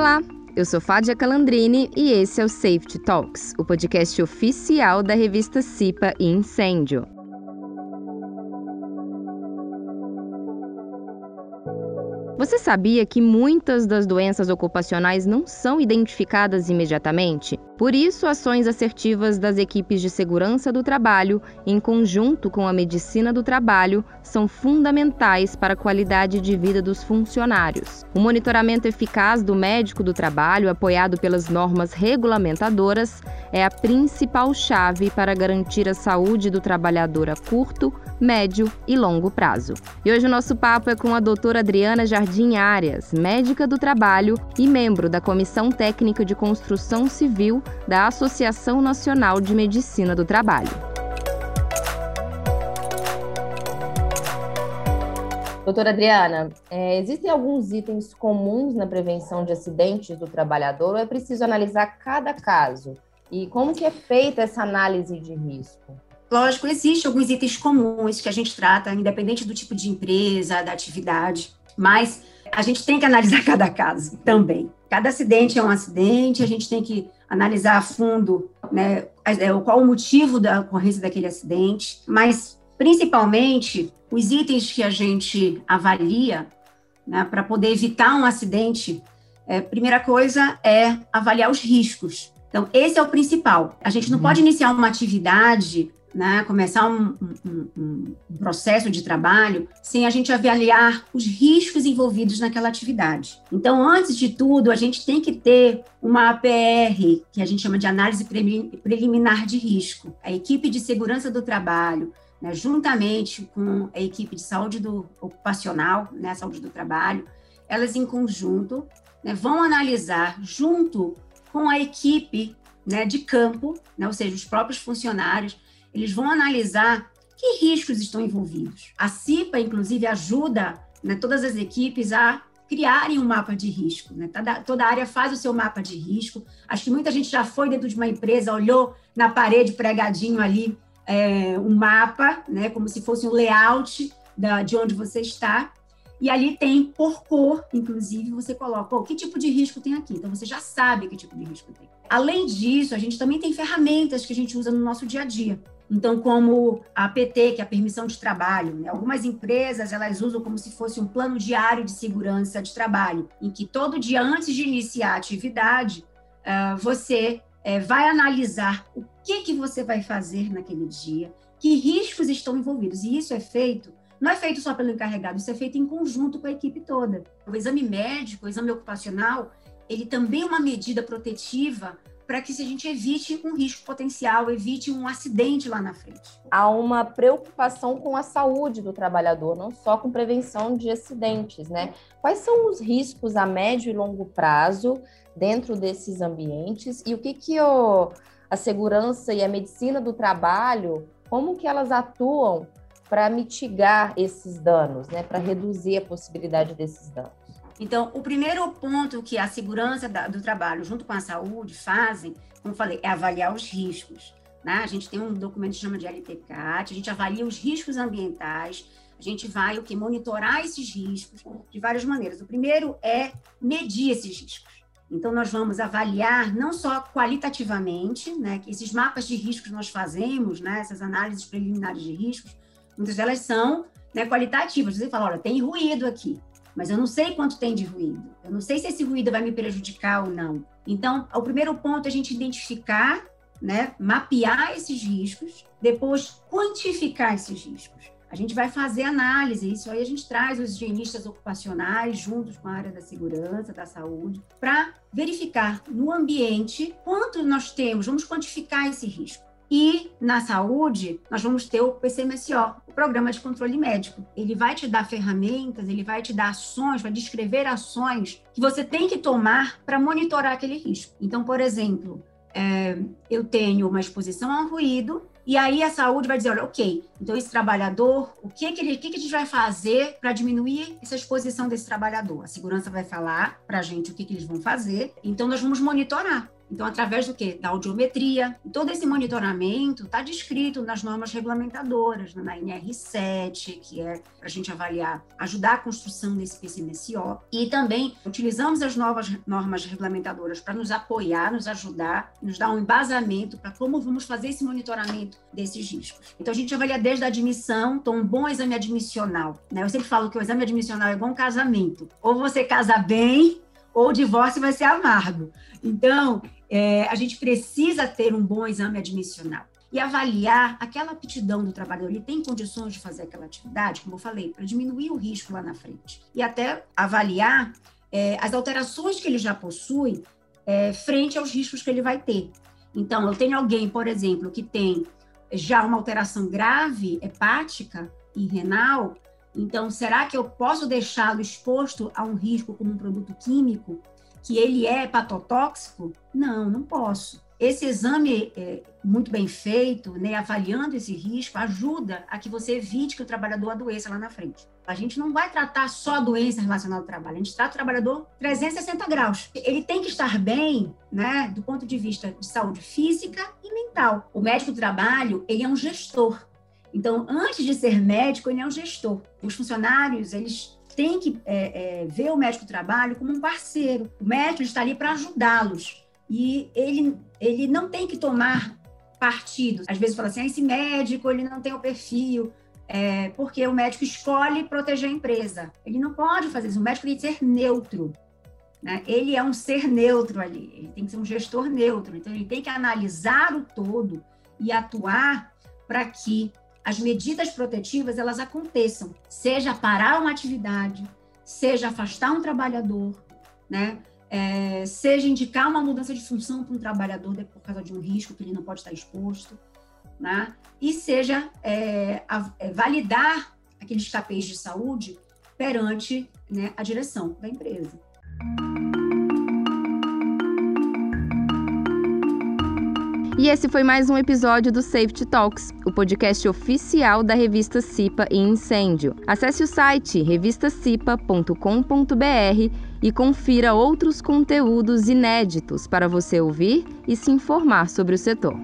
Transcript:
Olá, eu sou Fádia Calandrini e esse é o Safety Talks, o podcast oficial da revista CIPA e Incêndio. Você sabia que muitas das doenças ocupacionais não são identificadas imediatamente? Por isso, ações assertivas das equipes de segurança do trabalho, em conjunto com a medicina do trabalho, são fundamentais para a qualidade de vida dos funcionários. O monitoramento eficaz do médico do trabalho, apoiado pelas normas regulamentadoras, é a principal chave para garantir a saúde do trabalhador a curto, médio e longo prazo. E hoje o nosso papo é com a doutora Adriana Jardim Arias, médica do trabalho e membro da Comissão Técnica de Construção Civil da Associação Nacional de Medicina do Trabalho. Doutora Adriana, é, existem alguns itens comuns na prevenção de acidentes do trabalhador ou é preciso analisar cada caso? E como que é feita essa análise de risco? Lógico, existem alguns itens comuns que a gente trata, independente do tipo de empresa, da atividade, mas a gente tem que analisar cada caso também. Cada acidente é um acidente, a gente tem que analisar a fundo né, é, qual o motivo da ocorrência daquele acidente, mas principalmente os itens que a gente avalia né, para poder evitar um acidente. É, primeira coisa é avaliar os riscos. Então, esse é o principal. A gente não uhum. pode iniciar uma atividade né, começar um, um, um, processo de trabalho sem a gente avaliar os riscos envolvidos naquela atividade. Então, antes de tudo, a gente tem que ter uma APR, que a gente chama de análise preliminar de risco. A equipe de segurança do trabalho, né, juntamente com a equipe de saúde do ocupacional, né, saúde do trabalho, elas em conjunto né, vão analisar junto com a equipe né, de campo, né, ou seja, os próprios funcionários, eles vão analisar que riscos estão envolvidos. A CIPA, inclusive, ajuda né, todas as equipes a criarem um mapa de risco. Né? Toda, toda área faz o seu mapa de risco. Acho que muita gente já foi dentro de uma empresa, olhou na parede pregadinho ali é, um mapa, né, como se fosse um layout da, de onde você está. E ali tem por cor, inclusive, você coloca oh, que tipo de risco tem aqui. Então você já sabe que tipo de risco tem. Além disso, a gente também tem ferramentas que a gente usa no nosso dia a dia. Então, como a APT, que é a permissão de trabalho, né? algumas empresas elas usam como se fosse um plano diário de segurança de trabalho, em que todo dia antes de iniciar a atividade, uh, você uh, vai analisar o que que você vai fazer naquele dia, que riscos estão envolvidos. E isso é feito não é feito só pelo encarregado, isso é feito em conjunto com a equipe toda. O exame médico, o exame ocupacional, ele também é uma medida protetiva para que a gente evite um risco potencial, evite um acidente lá na frente. Há uma preocupação com a saúde do trabalhador, não só com prevenção de acidentes, né? Quais são os riscos a médio e longo prazo dentro desses ambientes e o que que o, a segurança e a medicina do trabalho, como que elas atuam para mitigar esses danos, né? Para reduzir a possibilidade desses danos? Então, o primeiro ponto que a segurança do trabalho, junto com a saúde, fazem, como falei, é avaliar os riscos. Né? A gente tem um documento que chama de LTCAT, a gente avalia os riscos ambientais, a gente vai o que monitorar esses riscos de várias maneiras. O primeiro é medir esses riscos. Então, nós vamos avaliar não só qualitativamente, né, que esses mapas de riscos nós fazemos, né, essas análises preliminares de riscos, muitas delas são né, qualitativas. Você fala, olha, tem ruído aqui mas eu não sei quanto tem de ruído. Eu não sei se esse ruído vai me prejudicar ou não. Então, o primeiro ponto é a gente identificar, né, mapear esses riscos, depois quantificar esses riscos. A gente vai fazer análise, isso aí a gente traz os higienistas ocupacionais juntos com a área da segurança, da saúde, para verificar no ambiente quanto nós temos, vamos quantificar esse risco. E na saúde, nós vamos ter o PCMSO, o Programa de Controle Médico. Ele vai te dar ferramentas, ele vai te dar ações, vai descrever ações que você tem que tomar para monitorar aquele risco. Então, por exemplo, é, eu tenho uma exposição ao ruído, e aí a saúde vai dizer, olha, ok, então esse trabalhador, o que que, ele, o que, que a gente vai fazer para diminuir essa exposição desse trabalhador? A segurança vai falar para a gente o que, que eles vão fazer, então nós vamos monitorar. Então, através do quê? Da audiometria. Todo esse monitoramento está descrito nas normas regulamentadoras, na NR7, que é para a gente avaliar, ajudar a construção desse PCMSO. E também utilizamos as novas normas regulamentadoras para nos apoiar, nos ajudar, nos dar um embasamento para como vamos fazer esse monitoramento desses riscos. Então, a gente avalia desde a admissão, então, um bom exame admissional. Né? Eu sempre falo que o exame admissional é igual um casamento. Ou você casa bem, ou o divórcio vai ser amargo. Então, é, a gente precisa ter um bom exame admissional e avaliar aquela aptidão do trabalhador. Ele tem condições de fazer aquela atividade, como eu falei, para diminuir o risco lá na frente. E até avaliar é, as alterações que ele já possui é, frente aos riscos que ele vai ter. Então, eu tenho alguém, por exemplo, que tem já uma alteração grave hepática e renal, então, será que eu posso deixá-lo exposto a um risco como um produto químico, que ele é hepatotóxico? Não, não posso. Esse exame é, muito bem feito, né, avaliando esse risco, ajuda a que você evite que o trabalhador adoeça lá na frente. A gente não vai tratar só a doença relacionada ao trabalho, a gente trata o trabalhador 360 graus. Ele tem que estar bem, né, do ponto de vista de saúde física e mental. O médico do trabalho, ele é um gestor. Então, antes de ser médico, ele é um gestor. Os funcionários, eles têm que é, é, ver o médico do trabalho como um parceiro. O médico está ali para ajudá-los. E ele, ele não tem que tomar partido. Às vezes fala assim, ah, esse médico, ele não tem o perfil, é, porque o médico escolhe proteger a empresa. Ele não pode fazer isso. O médico tem que ser neutro. Né? Ele é um ser neutro ali. Ele tem que ser um gestor neutro. Então, ele tem que analisar o todo e atuar para que as medidas protetivas elas aconteçam, seja parar uma atividade, seja afastar um trabalhador, né? É, seja indicar uma mudança de função para um trabalhador por causa de um risco que ele não pode estar exposto, né? E seja é, a, é, validar aqueles KPIs de saúde perante né, a direção da empresa. E esse foi mais um episódio do Safety Talks, o podcast oficial da revista CIPA e Incêndio. Acesse o site revistacipa.com.br e confira outros conteúdos inéditos para você ouvir e se informar sobre o setor.